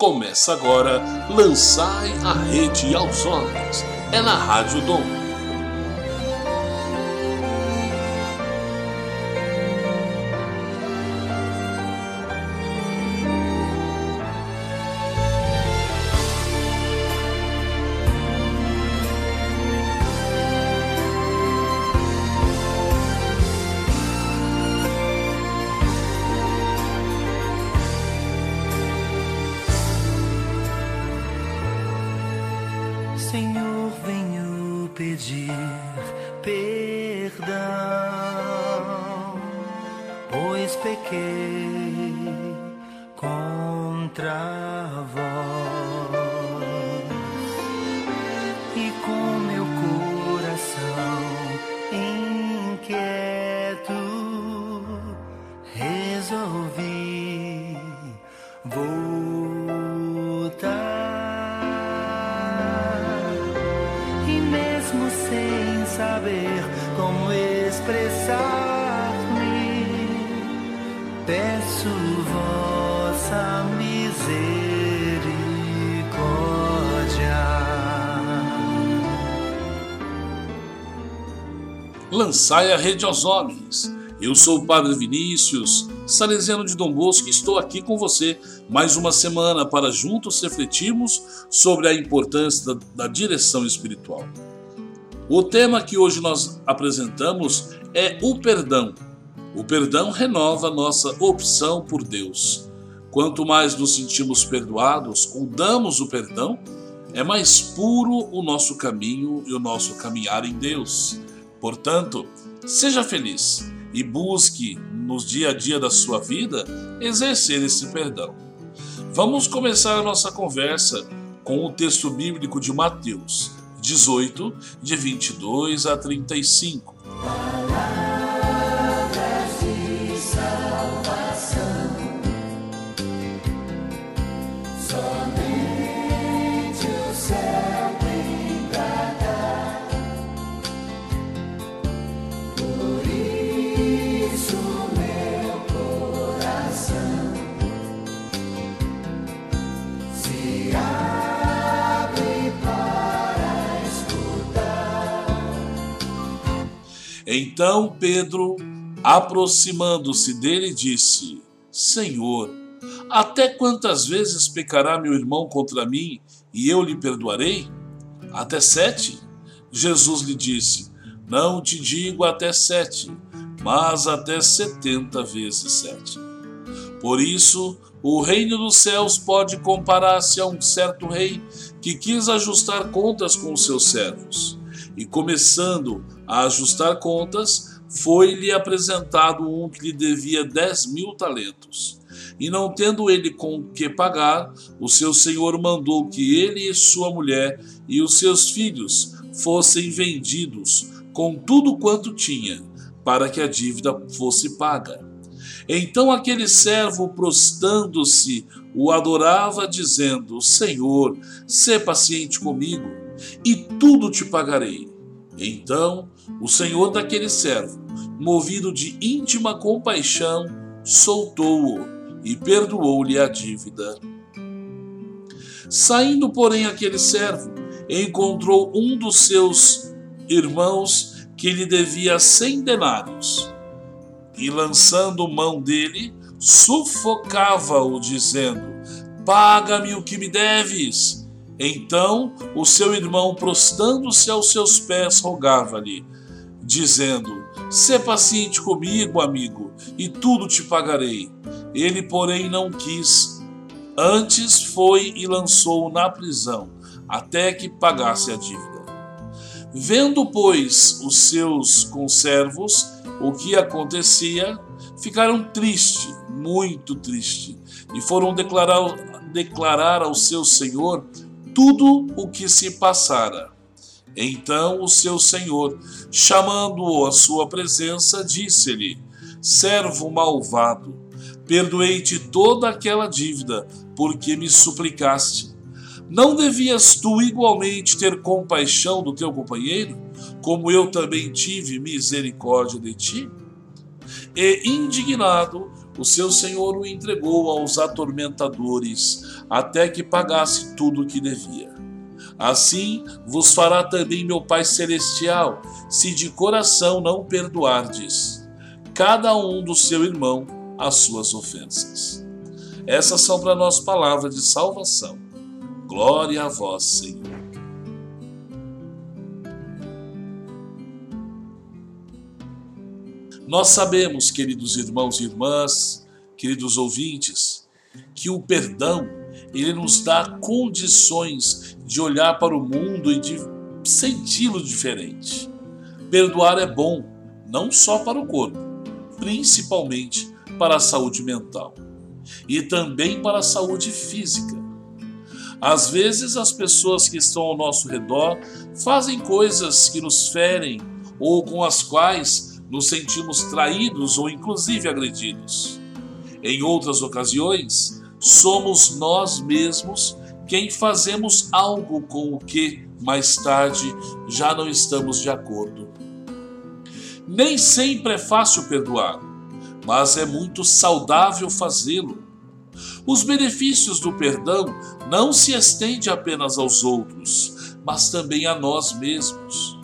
Começa agora Lançai a Rede aos Homens. É na Rádio Dom. Lançai a rede aos homens. Eu sou o Padre Vinícius, salesiano de Dom Bosco, e estou aqui com você mais uma semana para juntos refletirmos sobre a importância da, da direção espiritual. O tema que hoje nós apresentamos é o perdão. O perdão renova nossa opção por Deus. Quanto mais nos sentimos perdoados ou damos o perdão, é mais puro o nosso caminho e o nosso caminhar em Deus. Portanto, seja feliz e busque no dia a dia da sua vida exercer esse perdão. Vamos começar a nossa conversa com o texto bíblico de Mateus 18, de 22 a 35. Então Pedro, aproximando-se dele, disse: Senhor, até quantas vezes pecará meu irmão contra mim e eu lhe perdoarei? Até sete? Jesus lhe disse: Não te digo até sete, mas até setenta vezes sete. Por isso, o reino dos céus pode comparar-se a um certo rei que quis ajustar contas com os seus servos e começando a ajustar contas, foi-lhe apresentado um que lhe devia dez mil talentos. E não tendo ele com que pagar, o seu senhor mandou que ele e sua mulher e os seus filhos fossem vendidos com tudo quanto tinha, para que a dívida fosse paga. Então aquele servo, prostando-se, o adorava, dizendo: Senhor, sê paciente comigo, e tudo te pagarei. Então o senhor daquele servo, movido de íntima compaixão, soltou-o e perdoou-lhe a dívida. Saindo, porém, aquele servo, encontrou um dos seus irmãos que lhe devia cem denários. E lançando mão dele, sufocava-o, dizendo: Paga-me o que me deves. Então o seu irmão, prostando-se aos seus pés, rogava-lhe, dizendo: Sê paciente comigo, amigo, e tudo te pagarei. Ele, porém, não quis. Antes foi e lançou-o na prisão, até que pagasse a dívida. Vendo, pois, os seus conservos o que acontecia, ficaram tristes, muito tristes, e foram declarar, declarar ao seu senhor tudo o que se passara. Então o seu senhor, chamando-o à sua presença, disse-lhe: Servo malvado, perdoei-te toda aquela dívida, porque me suplicaste. Não devias tu igualmente ter compaixão do teu companheiro, como eu também tive misericórdia de ti? E indignado, o seu senhor o entregou aos atormentadores, até que pagasse tudo o que devia. Assim vos fará também meu Pai Celestial, se de coração não perdoardes, cada um do seu irmão as suas ofensas. Essas são para nós palavras de salvação. Glória a vós, Senhor. Nós sabemos, queridos irmãos e irmãs, queridos ouvintes, que o perdão ele nos dá condições de olhar para o mundo e de senti-lo diferente. Perdoar é bom, não só para o corpo, principalmente para a saúde mental e também para a saúde física. Às vezes, as pessoas que estão ao nosso redor fazem coisas que nos ferem ou com as quais nos sentimos traídos ou inclusive agredidos. Em outras ocasiões, somos nós mesmos quem fazemos algo com o que mais tarde já não estamos de acordo. Nem sempre é fácil perdoar, mas é muito saudável fazê-lo. Os benefícios do perdão não se estendem apenas aos outros, mas também a nós mesmos.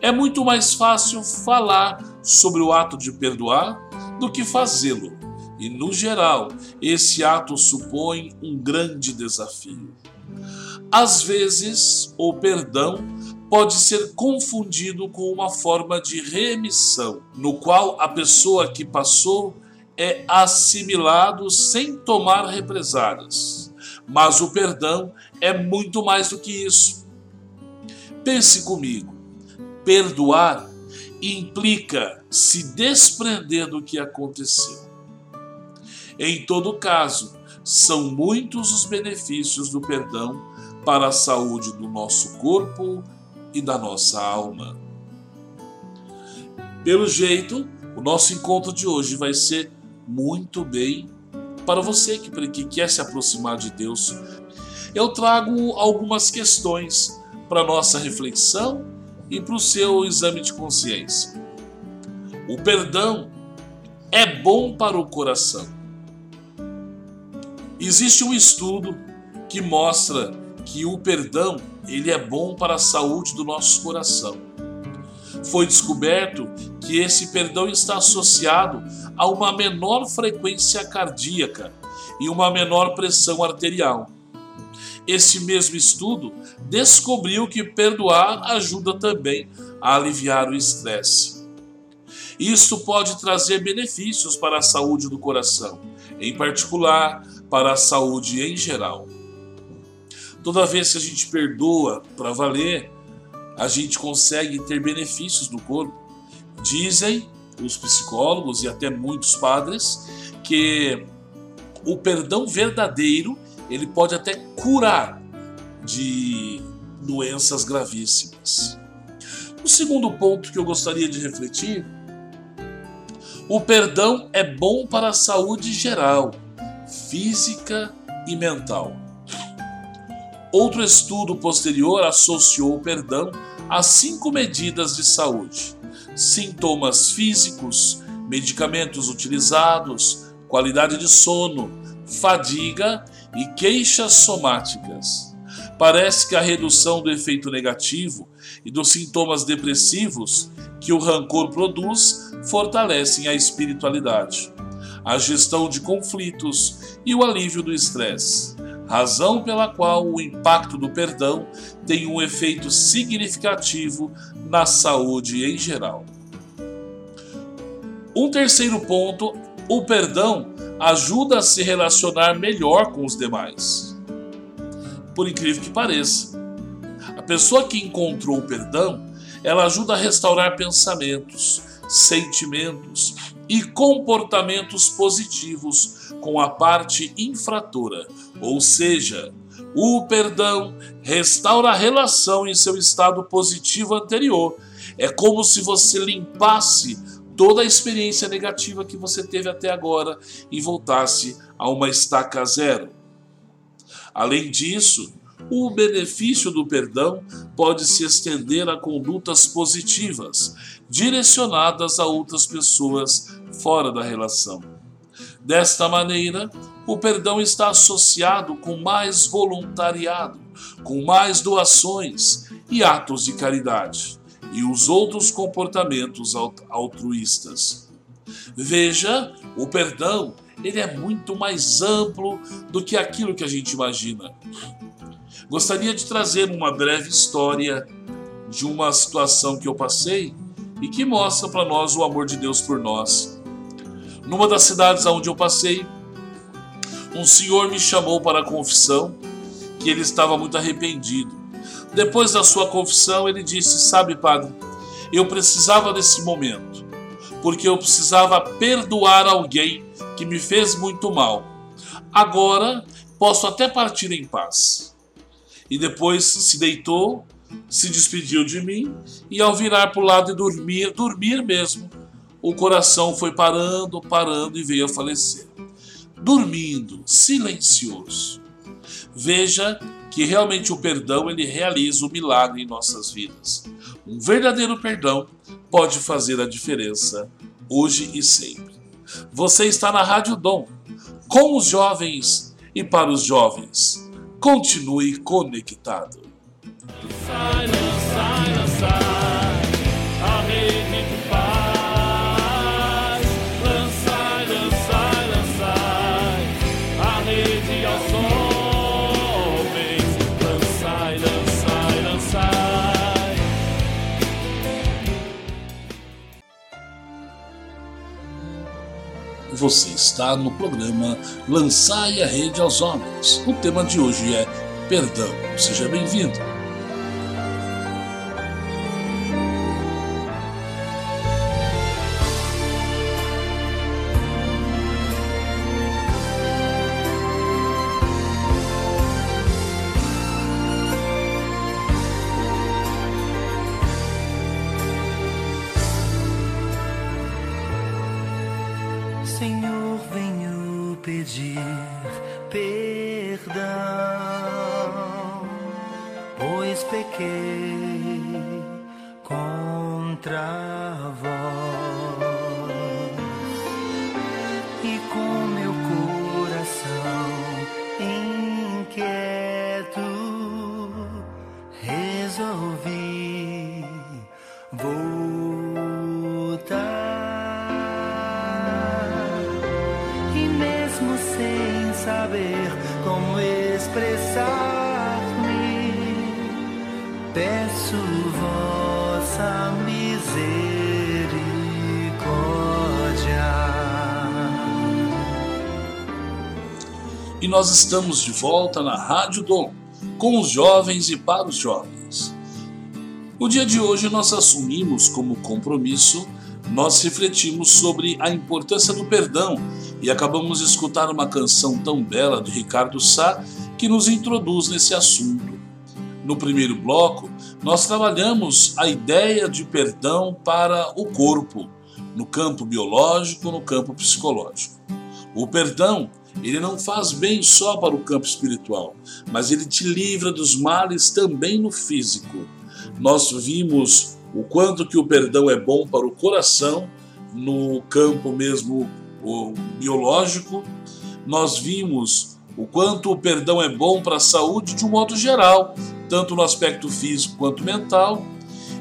É muito mais fácil falar sobre o ato de perdoar do que fazê-lo. E, no geral, esse ato supõe um grande desafio. Às vezes, o perdão pode ser confundido com uma forma de remissão, no qual a pessoa que passou é assimilado sem tomar represálias. Mas o perdão é muito mais do que isso. Pense comigo: perdoar implica se desprender do que aconteceu. Em todo caso, são muitos os benefícios do perdão para a saúde do nosso corpo e da nossa alma. Pelo jeito, o nosso encontro de hoje vai ser muito bem para você que, que quer se aproximar de Deus. Eu trago algumas questões para nossa reflexão e para o seu exame de consciência. O perdão é bom para o coração. Existe um estudo que mostra que o perdão ele é bom para a saúde do nosso coração. Foi descoberto que esse perdão está associado a uma menor frequência cardíaca e uma menor pressão arterial. Esse mesmo estudo descobriu que perdoar ajuda também a aliviar o estresse. Isso pode trazer benefícios para a saúde do coração, em particular para a saúde em geral. Toda vez que a gente perdoa para valer, a gente consegue ter benefícios no corpo. Dizem os psicólogos e até muitos padres que o perdão verdadeiro ele pode até curar de doenças gravíssimas. O segundo ponto que eu gostaria de refletir: o perdão é bom para a saúde geral, física e mental. Outro estudo posterior associou o perdão a cinco medidas de saúde: sintomas físicos, medicamentos utilizados, qualidade de sono, fadiga e queixas somáticas. Parece que a redução do efeito negativo e dos sintomas depressivos que o rancor produz fortalecem a espiritualidade, a gestão de conflitos e o alívio do estresse, razão pela qual o impacto do perdão tem um efeito significativo na saúde em geral. Um terceiro ponto, o perdão ajuda a se relacionar melhor com os demais. Por incrível que pareça, a pessoa que encontrou o perdão, ela ajuda a restaurar pensamentos, sentimentos e comportamentos positivos com a parte infratora, ou seja, o perdão restaura a relação em seu estado positivo anterior. É como se você limpasse toda a experiência negativa que você teve até agora e voltasse a uma estaca zero. Além disso, o benefício do perdão pode se estender a condutas positivas, direcionadas a outras pessoas fora da relação. Desta maneira, o perdão está associado com mais voluntariado, com mais doações e atos de caridade, e os outros comportamentos altruístas. Veja, o perdão ele é muito mais amplo do que aquilo que a gente imagina. Gostaria de trazer uma breve história de uma situação que eu passei e que mostra para nós o amor de Deus por nós. Numa das cidades onde eu passei, um senhor me chamou para a confissão que ele estava muito arrependido. Depois da sua confissão, ele disse: Sabe, padre, eu precisava desse momento, porque eu precisava perdoar alguém que me fez muito mal. Agora posso até partir em paz. E depois se deitou, se despediu de mim, e ao virar para o lado e dormir, dormir mesmo, o coração foi parando, parando e veio a falecer. Dormindo, silencioso. Veja que realmente o perdão ele realiza o milagre em nossas vidas. Um verdadeiro perdão pode fazer a diferença hoje e sempre. Você está na Rádio Dom, com os jovens e para os jovens. Continue conectado. Você está no programa Lançai a Rede aos Homens. O tema de hoje é Perdão. Seja bem-vindo. E nós estamos de volta na Rádio Dom, com os jovens e para os jovens. O dia de hoje nós assumimos como compromisso, nós refletimos sobre a importância do perdão e acabamos de escutar uma canção tão bela de Ricardo Sá que nos introduz nesse assunto. No primeiro bloco, nós trabalhamos a ideia de perdão para o corpo, no campo biológico, no campo psicológico. O perdão ele não faz bem só para o campo espiritual, mas ele te livra dos males também no físico. Nós vimos o quanto que o perdão é bom para o coração, no campo mesmo biológico. Nós vimos o quanto o perdão é bom para a saúde de um modo geral, tanto no aspecto físico quanto mental,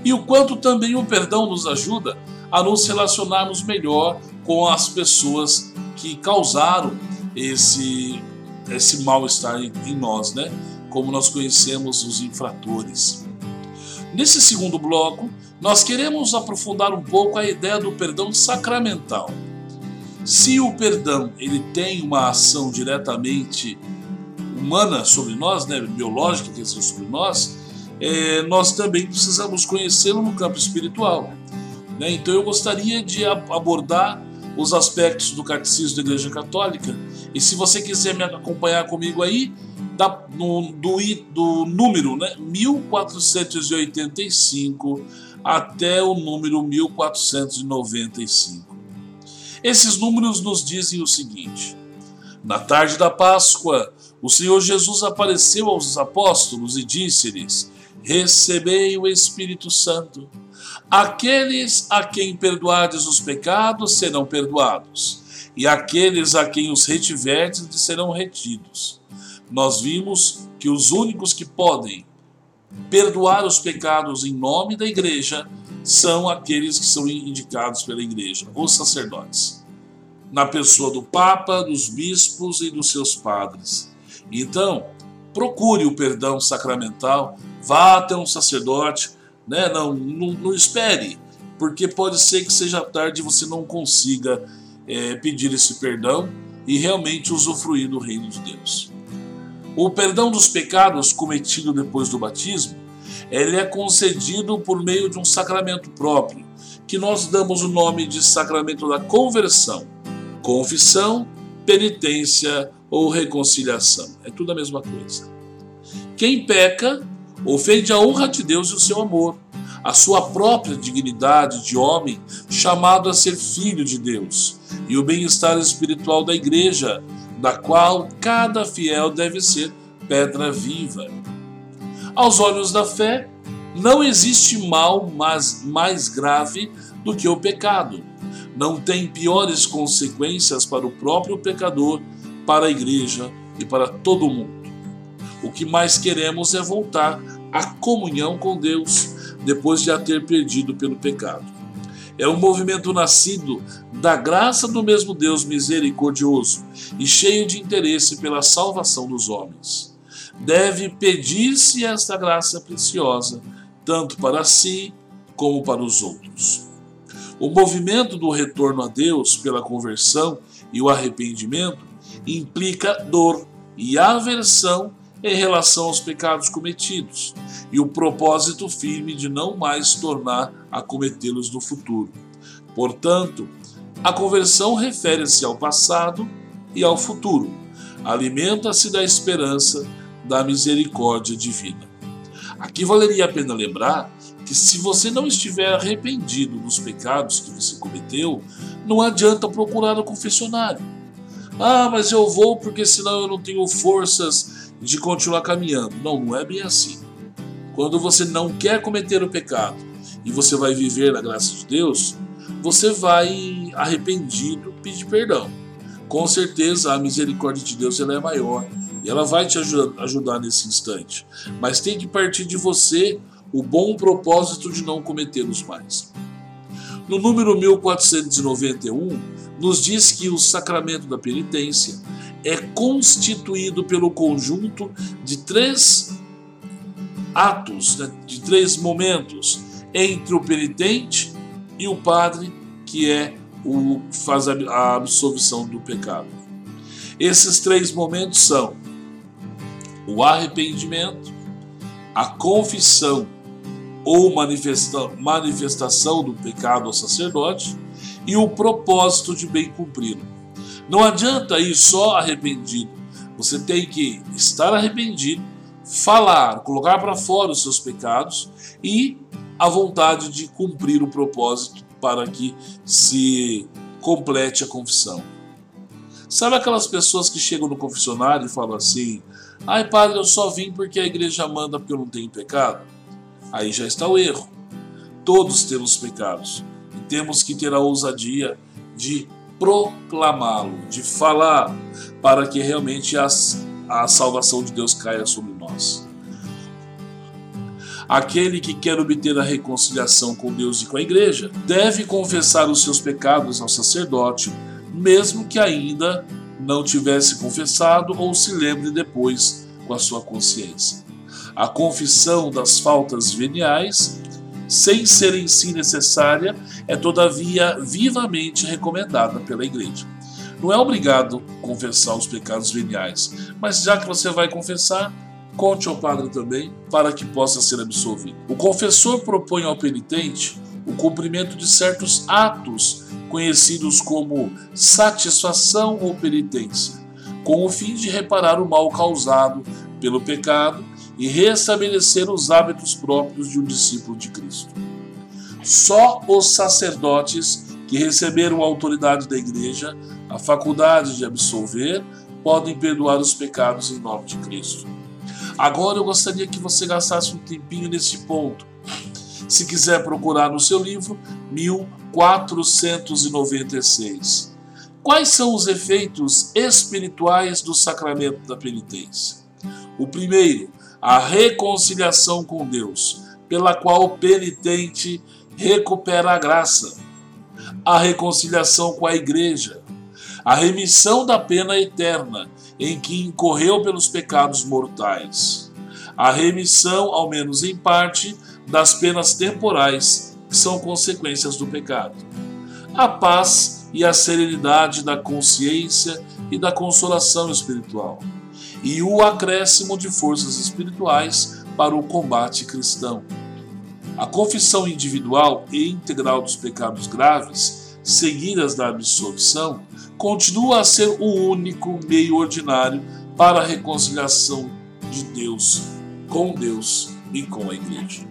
e o quanto também o perdão nos ajuda a nos relacionarmos melhor com as pessoas que causaram esse, esse mal-estar em nós, né? Como nós conhecemos os infratores. Nesse segundo bloco, nós queremos aprofundar um pouco a ideia do perdão sacramental. Se o perdão ele tem uma ação diretamente humana sobre nós, né, biológica quer dizer, sobre nós, é, nós também precisamos conhecê-lo no campo espiritual. Né? Então eu gostaria de abordar os aspectos do catecismo da Igreja Católica. E se você quiser me acompanhar comigo aí, da, no, do, do número né, 1485 até o número 1495. Esses números nos dizem o seguinte: Na tarde da Páscoa, o Senhor Jesus apareceu aos apóstolos e disse-lhes: Recebei o Espírito Santo. Aqueles a quem perdoardes os pecados serão perdoados, e aqueles a quem os retiverdes serão retidos. Nós vimos que os únicos que podem perdoar os pecados em nome da igreja são aqueles que são indicados pela igreja, os sacerdotes, na pessoa do Papa, dos bispos e dos seus padres. Então, procure o perdão sacramental, vá até um sacerdote, né? não, não, não espere, porque pode ser que seja tarde e você não consiga é, pedir esse perdão e realmente usufruir do reino de Deus. O perdão dos pecados cometido depois do batismo, ele é concedido por meio de um sacramento próprio, que nós damos o nome de sacramento da conversão, confissão, penitência ou reconciliação. É tudo a mesma coisa. Quem peca ofende a honra de Deus e o seu amor, a sua própria dignidade de homem, chamado a ser filho de Deus, e o bem-estar espiritual da igreja, da qual cada fiel deve ser pedra viva. Aos olhos da fé, não existe mal mais, mais grave do que o pecado. Não tem piores consequências para o próprio pecador, para a igreja e para todo mundo. O que mais queremos é voltar à comunhão com Deus depois de a ter perdido pelo pecado. É um movimento nascido da graça do mesmo Deus misericordioso e cheio de interesse pela salvação dos homens. Deve pedir-se esta graça preciosa, tanto para si como para os outros. O movimento do retorno a Deus pela conversão e o arrependimento implica dor e aversão em relação aos pecados cometidos e o propósito firme de não mais tornar a cometê-los no futuro. Portanto, a conversão refere-se ao passado e ao futuro, alimenta-se da esperança da misericórdia divina. Aqui valeria a pena lembrar que se você não estiver arrependido dos pecados que você cometeu, não adianta procurar o confessionário. Ah, mas eu vou porque senão eu não tenho forças de continuar caminhando. Não, não é bem assim. Quando você não quer cometer o pecado e você vai viver na graça de Deus, você vai arrependido pedir perdão. Com certeza a misericórdia de Deus ela é maior ela vai te ajudar, ajudar nesse instante. Mas tem que partir de você o bom propósito de não cometê-los mais. No número 1491, nos diz que o sacramento da penitência é constituído pelo conjunto de três atos, né, de três momentos entre o penitente e o padre, que é o faz a absolvição do pecado. Esses três momentos são o arrependimento, a confissão ou manifesta, manifestação do pecado ao sacerdote e o propósito de bem cumpri-lo. Não adianta ir só arrependido. Você tem que estar arrependido, falar, colocar para fora os seus pecados e a vontade de cumprir o propósito para que se complete a confissão. Sabe aquelas pessoas que chegam no confessionário e falam assim: ai, padre, eu só vim porque a igreja manda porque eu não tenho pecado? Aí já está o erro. Todos temos pecados e temos que ter a ousadia de proclamá-lo, de falar, para que realmente a, a salvação de Deus caia sobre nós. Aquele que quer obter a reconciliação com Deus e com a igreja deve confessar os seus pecados ao sacerdote, mesmo que ainda não tivesse confessado ou se lembre depois com a sua consciência a confissão das faltas veniais, sem ser em si necessária, é todavia vivamente recomendada pela Igreja. Não é obrigado confessar os pecados veniais, mas já que você vai confessar, conte ao padre também para que possa ser absolvido. O confessor propõe ao penitente o cumprimento de certos atos conhecidos como satisfação ou penitência, com o fim de reparar o mal causado pelo pecado e restabelecer os hábitos próprios de um discípulo de Cristo. Só os sacerdotes que receberam a autoridade da igreja, a faculdade de absolver, podem perdoar os pecados em nome de Cristo. Agora eu gostaria que você gastasse um tempinho nesse ponto. Se quiser procurar no seu livro, 1496. Quais são os efeitos espirituais do sacramento da penitência? O primeiro, a reconciliação com Deus, pela qual o penitente recupera a graça. A reconciliação com a igreja, a remissão da pena eterna em que incorreu pelos pecados mortais, a remissão, ao menos em parte, das penas temporais são consequências do pecado, a paz e a serenidade da consciência e da consolação espiritual, e o acréscimo de forças espirituais para o combate cristão. A confissão individual e integral dos pecados graves, seguidas da absolvição, continua a ser o único meio ordinário para a reconciliação de Deus com Deus e com a igreja.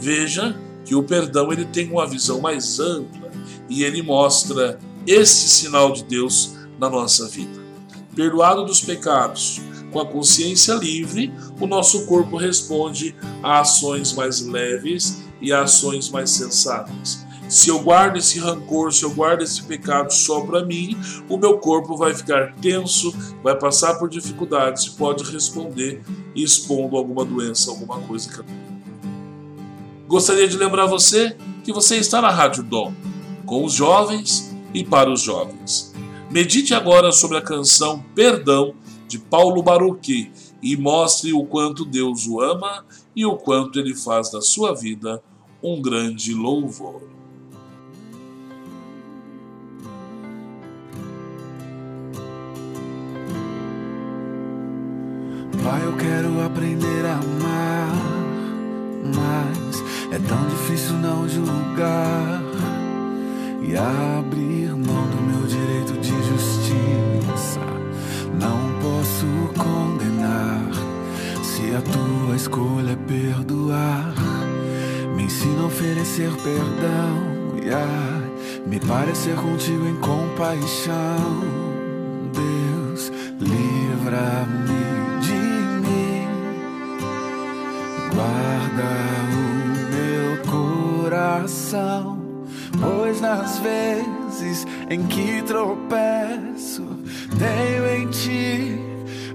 Veja que o perdão ele tem uma visão mais ampla e ele mostra esse sinal de Deus na nossa vida. Perdoado dos pecados, com a consciência livre, o nosso corpo responde a ações mais leves e a ações mais sensatas. Se eu guardo esse rancor, se eu guardo esse pecado só para mim, o meu corpo vai ficar tenso, vai passar por dificuldades e pode responder expondo alguma doença, alguma coisa que Gostaria de lembrar você que você está na Rádio Dom, com os jovens e para os jovens. Medite agora sobre a canção Perdão de Paulo Baruch e mostre o quanto Deus o ama e o quanto ele faz da sua vida um grande louvor. Pai, eu quero aprender a amar, mas é tão difícil não julgar e abrir mão do meu direito de justiça. Não posso condenar se a tua escolha é perdoar. Me ensina a oferecer perdão e a me parecer contigo em compaixão. Deus, livra-me guarda o meu pois nas vezes em que tropeço, tenho em ti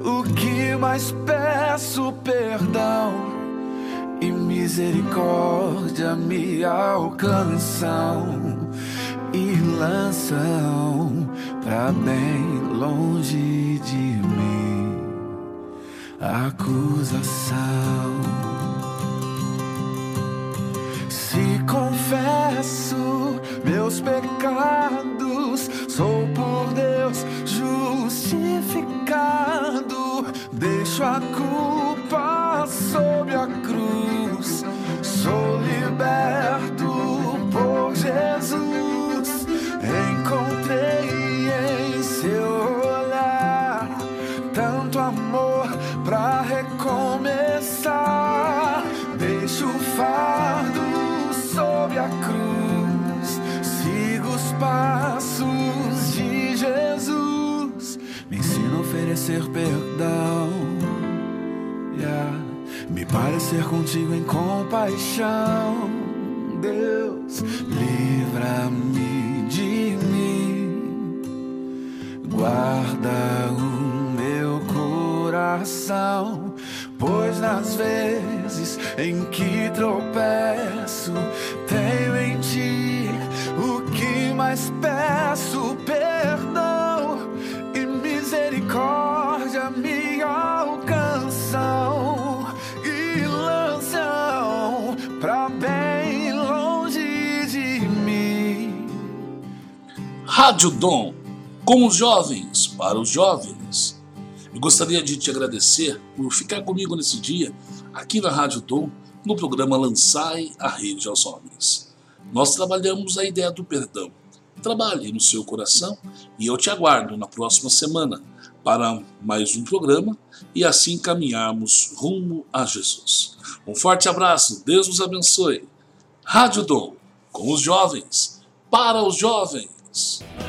o que mais peço perdão e misericórdia me alcançam e lançam para bem longe de mim acusação. Confesso meus pecados, sou por Deus justificado. Deixo a culpa sob a cruz, sou liberto a oferecer perdão, yeah. me parecer contigo em compaixão. Deus, livra-me de mim, guarda o meu coração, pois nas vezes em que tropeço, tenho em ti o que mais peço: Rádio Dom, com os jovens, para os jovens. Eu gostaria de te agradecer por ficar comigo nesse dia, aqui na Rádio Dom no programa Lançai a Rede aos Homens. Nós trabalhamos a ideia do perdão. Trabalhe no seu coração e eu te aguardo na próxima semana para mais um programa e assim caminharmos rumo a Jesus. Um forte abraço, Deus nos abençoe. Rádio Dom, com os jovens, para os jovens. Thanks.